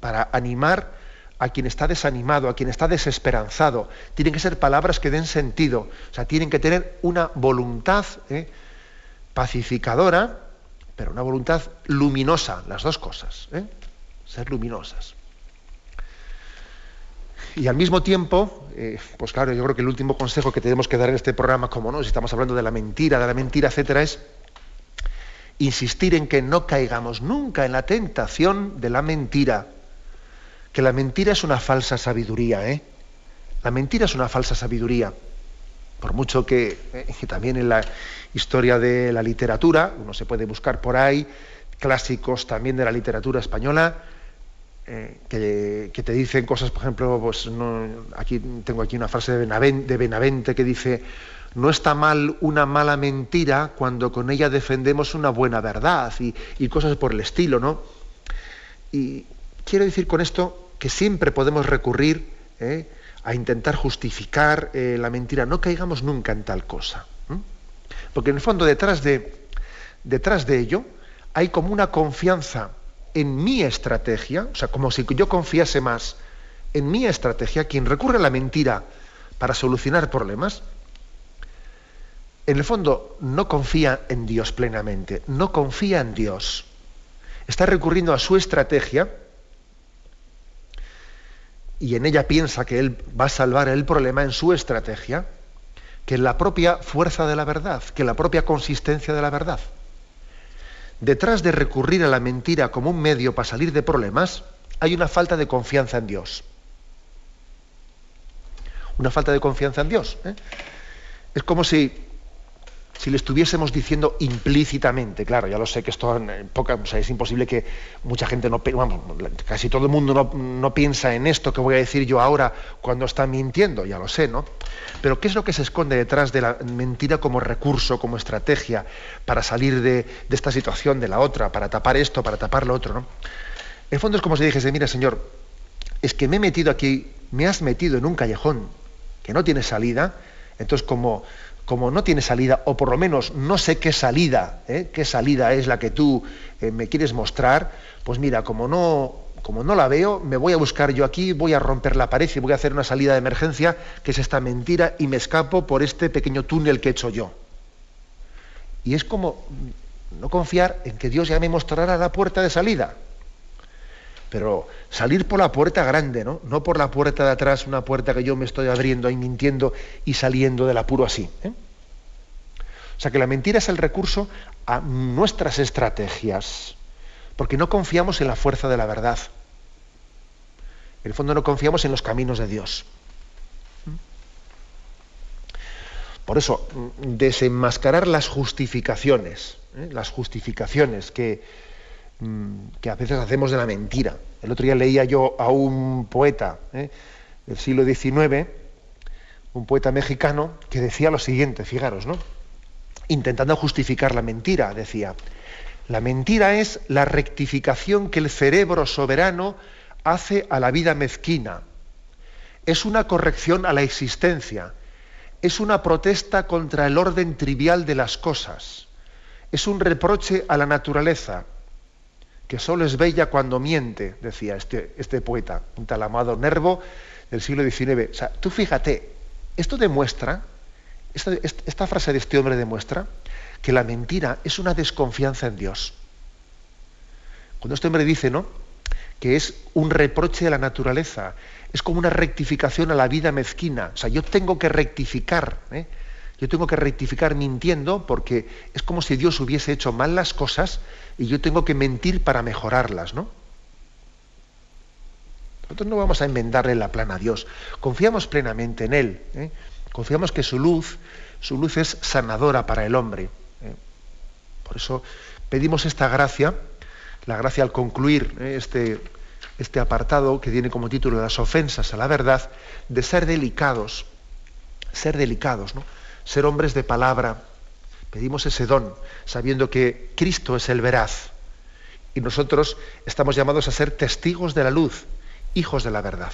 para animar a quien está desanimado, a quien está desesperanzado. Tienen que ser palabras que den sentido, o sea, tienen que tener una voluntad ¿eh? pacificadora, pero una voluntad luminosa, las dos cosas, ¿eh? ser luminosas. Y al mismo tiempo, eh, pues claro, yo creo que el último consejo que tenemos que dar en este programa, como no, si estamos hablando de la mentira, de la mentira, etcétera, es insistir en que no caigamos nunca en la tentación de la mentira. Que la mentira es una falsa sabiduría, ¿eh? La mentira es una falsa sabiduría. Por mucho que, eh, también en la historia de la literatura, uno se puede buscar por ahí, clásicos también de la literatura española, eh, que, te dicen cosas, por ejemplo, pues aquí tengo aquí una frase de Benavente, que dice, no está mal una mala mentira cuando con ella defendemos una buena verdad y, cosas por el estilo, ¿no? Y quiero decir con esto que siempre podemos recurrir ¿eh? a intentar justificar eh, la mentira, no caigamos nunca en tal cosa. Porque en el fondo detrás de, detrás de ello hay como una confianza en mi estrategia, o sea, como si yo confiase más en mi estrategia, quien recurre a la mentira para solucionar problemas, en el fondo no confía en Dios plenamente, no confía en Dios. Está recurriendo a su estrategia y en ella piensa que él va a salvar el problema en su estrategia, que en la propia fuerza de la verdad, que la propia consistencia de la verdad. Detrás de recurrir a la mentira como un medio para salir de problemas, hay una falta de confianza en Dios. Una falta de confianza en Dios. ¿eh? Es como si si le estuviésemos diciendo implícitamente, claro, ya lo sé que esto en es imposible que mucha gente no, vamos, casi todo el mundo no, no, piensa en esto que voy a decir yo ahora cuando está mintiendo, ya lo sé, ¿no? Pero ¿qué es lo que se esconde detrás de la mentira como recurso, como estrategia para salir de, de esta situación, de la otra, para tapar esto, para tapar lo otro, ¿no? En fondo es como si dijese, mira, Señor, es que me he metido aquí, me has metido en un callejón que no tiene salida, entonces como como no tiene salida, o por lo menos no sé qué salida, ¿eh? qué salida es la que tú eh, me quieres mostrar, pues mira, como no, como no la veo, me voy a buscar yo aquí, voy a romper la pared y voy a hacer una salida de emergencia, que es esta mentira, y me escapo por este pequeño túnel que he hecho yo. Y es como no confiar en que Dios ya me mostrará la puerta de salida. Pero salir por la puerta grande, ¿no? Por la puerta de atrás, una puerta que yo me estoy abriendo y mintiendo y saliendo del apuro así. ¿eh? O sea que la mentira es el recurso a nuestras estrategias, porque no confiamos en la fuerza de la verdad. En el fondo no confiamos en los caminos de Dios. Por eso, desenmascarar las justificaciones, ¿eh? las justificaciones que, Mm, que a veces hacemos de la mentira. El otro día leía yo a un poeta ¿eh? del siglo XIX, un poeta mexicano, que decía lo siguiente, fijaros, ¿no? Intentando justificar la mentira, decía, la mentira es la rectificación que el cerebro soberano hace a la vida mezquina. Es una corrección a la existencia. Es una protesta contra el orden trivial de las cosas. Es un reproche a la naturaleza que solo es bella cuando miente, decía este, este poeta, un tal amado Nervo del siglo XIX. O sea, tú fíjate, esto demuestra, esta, frase de este hombre demuestra que la mentira es una desconfianza en Dios. Cuando este hombre dice, ¿no? que es un reproche de la naturaleza, es como una rectificación a la vida mezquina. O sea, yo tengo que rectificar, ¿eh? Yo tengo que rectificar mintiendo porque es como si Dios hubiese hecho mal las cosas y yo tengo que mentir para mejorarlas, ¿no? Nosotros no vamos a enmendarle la plana a Dios, confiamos plenamente en Él, ¿eh? confiamos que su luz, su luz es sanadora para el hombre. ¿eh? Por eso pedimos esta gracia, la gracia al concluir ¿eh? este, este apartado que tiene como título las ofensas a la verdad, de ser delicados, ser delicados, ¿no? Ser hombres de palabra, Pedimos ese don, sabiendo que Cristo es el veraz. Y nosotros estamos llamados a ser testigos de la luz, hijos de la verdad.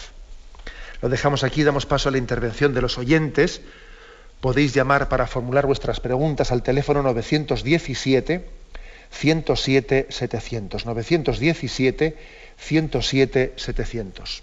Lo dejamos aquí, damos paso a la intervención de los oyentes. Podéis llamar para formular vuestras preguntas al teléfono 917 107 700. 917 107 700.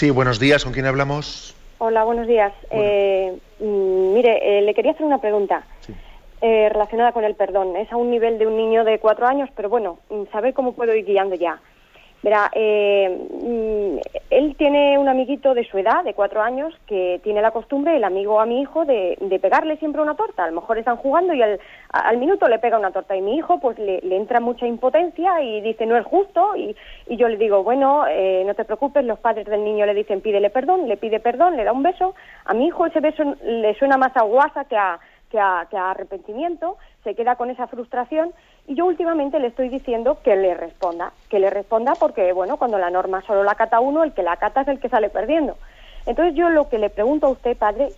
Sí, buenos días. ¿Con quién hablamos? Hola, buenos días. Eh, mm, mire, eh, le quería hacer una pregunta eh, relacionada con el perdón. Es a un nivel de un niño de cuatro años, pero bueno, mm, saber cómo puedo ir guiando ya. Verá, eh, mm, él tiene un amiguito de su edad, de cuatro años, que tiene la costumbre, el amigo a mi hijo, de, pegarle siempre una torta. A lo mejor están jugando y al, minuto le pega una torta. Y mi hijo, pues le, entra mucha impotencia y dice, no es justo. Y, yo le digo, bueno, eh, no te preocupes, los padres del niño le dicen, pídele perdón, le pide perdón, le da un beso. A mi hijo ese beso le suena más a guasa que a, que a arrepentimiento, se queda con esa frustración y yo últimamente le estoy diciendo que le responda, que le responda porque, bueno, cuando la norma solo la cata uno, el que la cata es el que sale perdiendo. Entonces yo lo que le pregunto a usted, padre,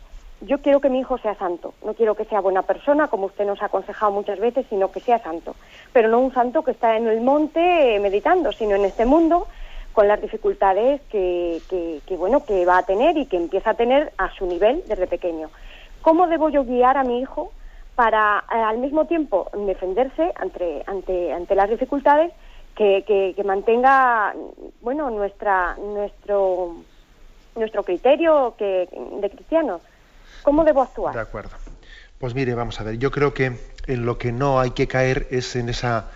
yo quiero que mi hijo sea santo, no quiero que sea buena persona, como usted nos ha aconsejado muchas veces, sino que sea santo. Pero no un santo que está en el monte meditando, sino en este mundo con las dificultades que, que, bueno, que va a tener y que empieza a tener a su nivel desde pequeño. ¿Cómo debo yo guiar a mi hijo para eh, al mismo tiempo defenderse ante, ante, ante las dificultades que, que, mantenga bueno nuestra nuestro nuestro criterio que, de cristianos. ¿Cómo debo actuar? De acuerdo. Pues mire, vamos a ver, yo creo que en lo que no hay que caer es en esa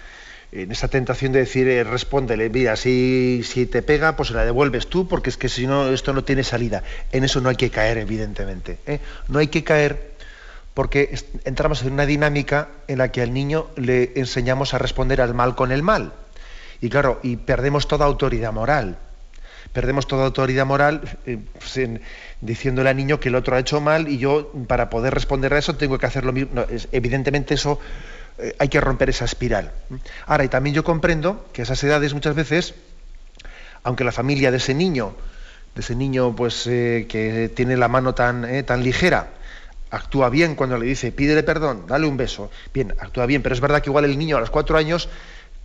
en esa tentación de decir, eh, respóndele, mira, si, si te pega, pues se la devuelves tú, porque es que si no, esto no tiene salida. En eso no hay que caer, evidentemente. ¿eh? No hay que caer porque entramos en una dinámica en la que al niño le enseñamos a responder al mal con el mal. Y claro, y perdemos toda autoridad moral. Perdemos toda autoridad moral eh, pues diciéndole al niño que el otro ha hecho mal y yo, para poder responder a eso, tengo que hacer lo mismo. evidentemente eso eh, hay que romper esa espiral. Ahora, y también yo comprendo que a esas edades muchas veces, aunque la familia de ese niño, de ese niño pues eh, que tiene la mano tan, tan ligera, actúa bien cuando le dice pídele perdón, dale un beso. Bien, actúa bien, pero es verdad que igual el niño a los cuatro años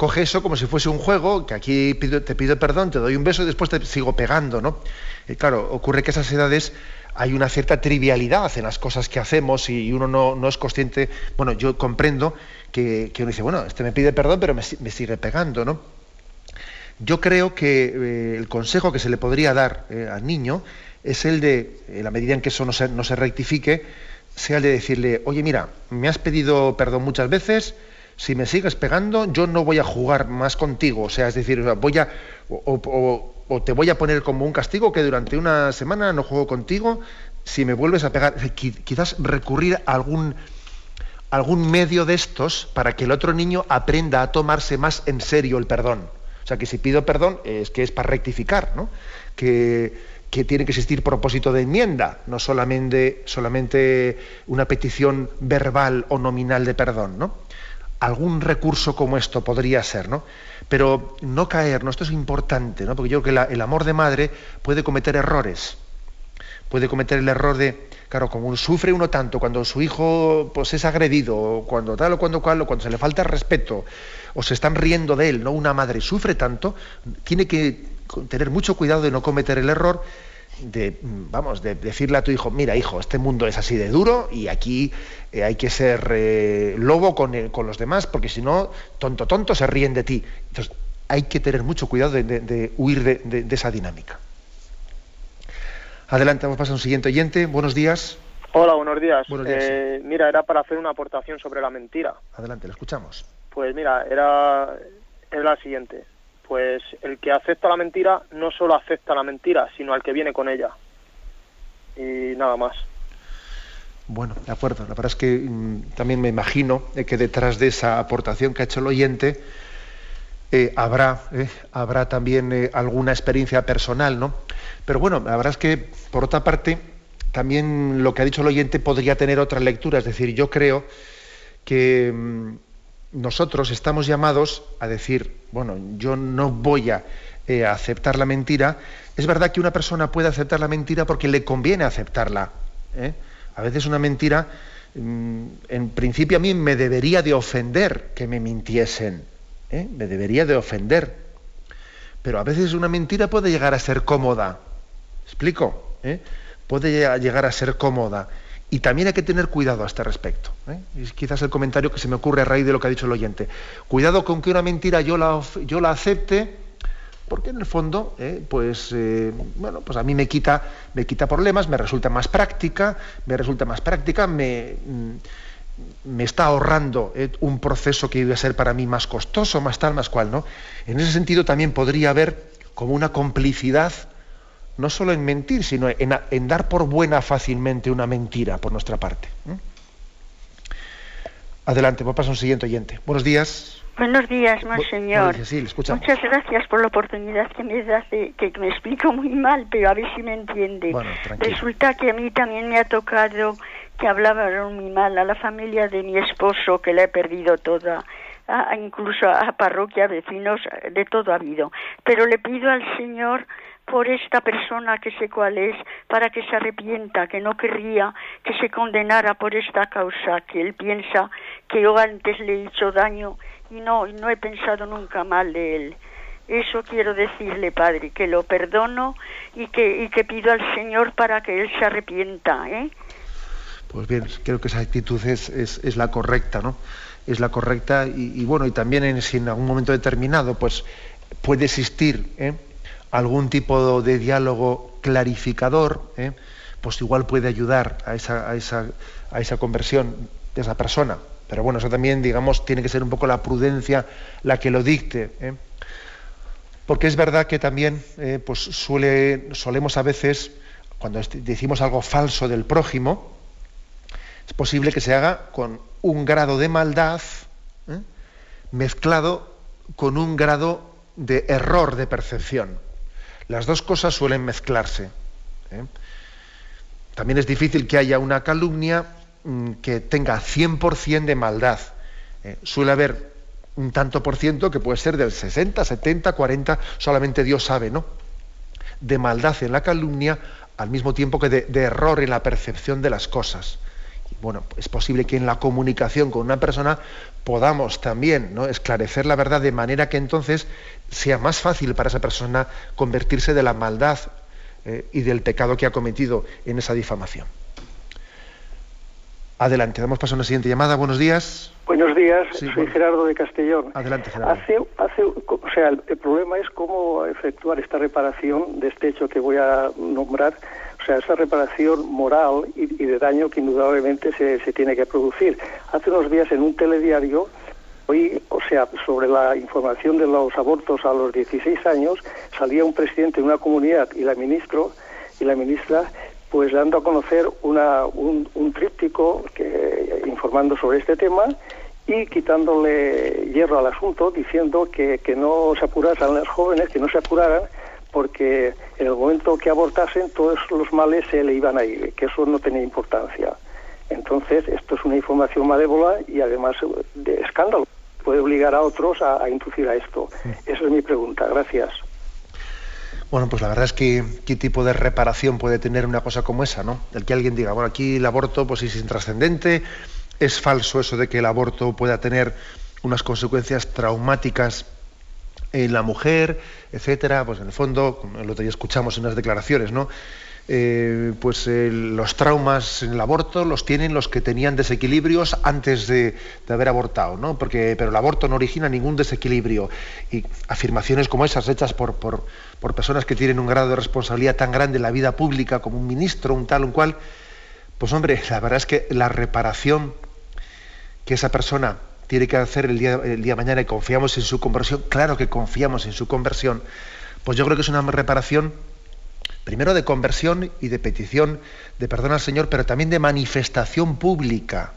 coge eso como si fuese un juego, que aquí te pido perdón, te doy un beso y después te sigo pegando, ¿no? Y claro, ocurre que a esas edades hay una cierta trivialidad en las cosas que hacemos y uno no, es consciente, bueno, yo comprendo que, uno dice, bueno, este me pide perdón, pero me, sigue pegando, ¿no? Yo creo que eh, el consejo que se le podría dar eh, al niño es el de, en la medida en que eso no se rectifique, sea el de decirle, oye, mira, me has pedido perdón muchas veces, si me sigues pegando, yo no voy a jugar más contigo. O sea, es decir, voy a, o, te voy a poner como un castigo que durante una semana no juego contigo si me vuelves a pegar. Quizás recurrir a algún, algún medio de estos para que el otro niño aprenda a tomarse más en serio el perdón. O sea, que si pido perdón es que es para rectificar, ¿no? Que, que tiene que existir propósito de enmienda, no solamente, solamente una petición verbal o nominal de perdón, ¿no? Algún recurso como esto podría ser, ¿no? Pero no caer, ¿no? Esto es importante, ¿no? Porque yo creo que el amor de madre puede cometer errores. Puede cometer el error de, claro, como sufre uno tanto cuando su hijo pues, es agredido, o cuando tal o cuando cual, o cuando se le falta respeto, o se están riendo de él, ¿no? Una madre sufre tanto, tiene que tener mucho cuidado de no cometer el error de, vamos, de decirle a tu hijo, mira hijo, este mundo es así de duro y aquí eh, hay que ser eh, lobo con, con, los demás, porque si no, tonto, tonto, se ríen de ti. Entonces, hay que tener mucho cuidado de, huir de, esa dinámica. Adelante, vamos a pasar a un siguiente oyente. Buenos días. Hola, buenos días. Eh, mira, era para hacer una aportación sobre la mentira. Adelante, lo escuchamos. Pues mira, era, era la siguiente pues el que acepta la mentira no solo acepta la mentira, sino al que viene con ella. Y nada más. Bueno, de acuerdo. La verdad es que mm, también me imagino eh, que detrás de esa aportación que ha hecho el oyente eh, habrá, eh, habrá también alguna experiencia personal, ¿no? Pero bueno, la verdad es que, por otra parte, también lo que ha dicho el oyente podría tener otra lectura. Es decir, yo creo que mm, nosotros estamos llamados a decir, bueno, yo no voy a eh, aceptar la mentira. Es verdad que una persona puede aceptar la mentira porque le conviene aceptarla. ¿eh? A veces una mentira, mm, en principio a mí me debería de ofender que me mintiesen. ¿eh? Me debería de ofender. Pero a veces una mentira puede llegar a ser cómoda. ¿Explico? Puede llegar a ser cómoda. Y también hay que tener cuidado a este respecto. Es quizás el comentario que se me ocurre a raíz de lo que ha dicho el oyente. Cuidado con que una mentira yo la, yo la acepte porque en el fondo, eh, pues, eh, bueno, pues a mí me quita, me quita problemas, me resulta más práctica, me resulta más práctica, me, mm, me está ahorrando eh, un proceso que iba a ser para mí más costoso, más tal, más cual, ¿no? En ese sentido también podría haber como una complicidad, no solo en mentir, sino en, dar por buena fácilmente una mentira por nuestra parte. Adelante, vamos a pasar a un siguiente oyente. Buenos días. Buenos días, monseñor. Sí, Muchas gracias por la oportunidad que me das de que me explico muy mal, pero a ver si me entiende. Resulta que a mí también me ha tocado que hablaban muy mal a la familia de mi esposo, que la he perdido toda, incluso a parroquia, vecinos, de todo ha habido. Pero le pido al Señor por esta persona que sé cuál es, para que se arrepienta, que no querría que se condenara por esta causa, que él piensa que yo antes le he hecho daño y no, no he pensado nunca mal de él. Eso quiero decirle, Padre, que lo perdono y que, y que pido al Señor para que Él se arrepienta. ¿eh? Pues bien, creo que esa actitud es, es, la correcta, ¿no? Es la correcta y, bueno, y también en, si en algún momento determinado pues puede existir ¿eh? Algún tipo de diálogo clarificador, ¿eh? pues igual puede ayudar a esa, a esa, a esa conversión de esa persona. Pero bueno, eso también, digamos, tiene que ser un poco la prudencia la que lo dicte. ¿eh? Porque es verdad que también eh, pues suele, solemos a veces, cuando decimos algo falso del prójimo, es posible que se haga con un grado de maldad mezclado con un grado de error de percepción. Las dos cosas suelen mezclarse. También es difícil que haya una calumnia Mm, que tenga 100% de maldad. Eh, suele haber un tanto por ciento que puede ser del 60, 70, 40, solamente Dios sabe, ¿no? De maldad en la calumnia al mismo tiempo que de, error en la percepción de las cosas. Bueno, es posible que en la comunicación con una persona podamos también ¿no? esclarecer la verdad de manera que entonces sea más fácil para esa persona convertirse de la maldad eh, y del pecado que ha cometido en esa difamación. Adelante, damos paso a una siguiente llamada. Buenos días. Buenos días, soy Gerardo de Castellón. Adelante, Gerardo. Hace, hace, o sea, el, problema es cómo efectuar esta reparación de este hecho que voy a nombrar, o sea, esa reparación moral y, de daño que indudablemente se, se, tiene que producir. Hace unos días en un telediario, hoy, o sea, sobre la información de los abortos a los 16 años, salía un presidente de una comunidad y la ministro y la ministra pues dando a conocer una, un, tríptico que, informando sobre este tema y quitándole hierro al asunto, diciendo que, que no se apuraran las jóvenes, que no se apuraran, porque en el momento que abortasen todos los males se le iban a ir, que eso no tenía importancia. Entonces, esto es una información malévola y además de escándalo. Puede obligar a otros a, a inducir a esto. Esa es mi pregunta. Gracias. Bueno, pues la verdad es que qué tipo de reparación puede tener una cosa como esa, ¿no? El que alguien diga, bueno, aquí el aborto pues es intrascendente, es falso eso de que el aborto pueda tener unas consecuencias traumáticas en la mujer, etcétera, pues en el fondo, el otro día escuchamos en unas declaraciones, ¿no? Eh, pues eh, los traumas en el aborto los tienen los que tenían desequilibrios antes de, haber abortado, ¿no? Porque, pero el aborto no origina ningún desequilibrio. Y afirmaciones como esas hechas por, por personas que tienen un grado de responsabilidad tan grande en la vida pública como un ministro, un tal, un cual, pues hombre, la verdad es que la reparación que esa persona tiene que hacer el día, el día de mañana y confiamos en su conversión, claro que confiamos en su conversión, pues yo creo que es una reparación primero de conversión y de petición de perdón al Señor, pero también de manifestación pública.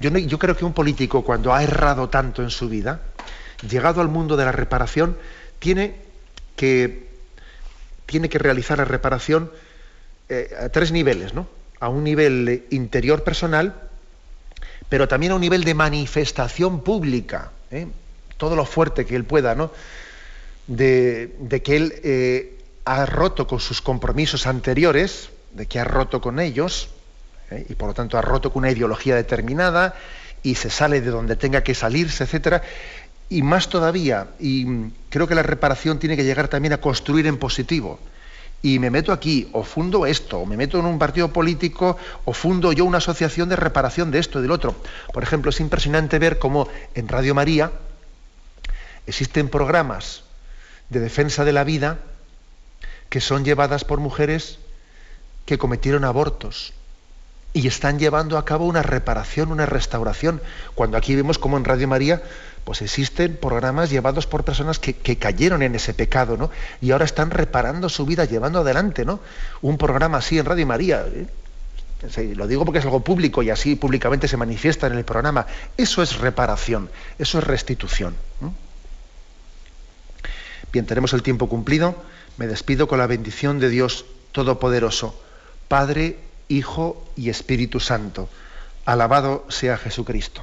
Yo, yo, creo que un político cuando ha errado tanto en su vida, llegado al mundo de la reparación, tiene que, tiene que realizar la reparación eh, a tres niveles, ¿no? A un nivel interior personal, pero también a un nivel de manifestación pública, ¿eh? todo lo fuerte que él pueda, ¿no? De, que él eh, ha roto con sus compromisos anteriores, de que ha roto con ellos, y por lo tanto ha roto con una ideología determinada, y se sale de donde tenga que salirse, etcétera. Y más todavía, y creo que la reparación tiene que llegar también a construir en positivo y me meto aquí, o fundo esto, o me meto en un partido político, o fundo yo una asociación de reparación de esto y del otro. Por ejemplo, es impresionante ver cómo en Radio María existen programas de defensa de la vida que son llevadas por mujeres que cometieron abortos y están llevando a cabo una reparación, una restauración, cuando aquí vemos como en Radio María pues existen programas llevados por personas que, cayeron en ese pecado, ¿no? Y ahora están reparando su vida, llevando adelante, ¿no? Un programa así en Radio María. ¿eh? lo digo porque es algo público y así públicamente se manifiesta en el programa. Eso es reparación, eso es restitución. Bien, tenemos el tiempo cumplido. Me despido con la bendición de Dios Todopoderoso, Padre, Hijo y Espíritu Santo. Alabado sea Jesucristo.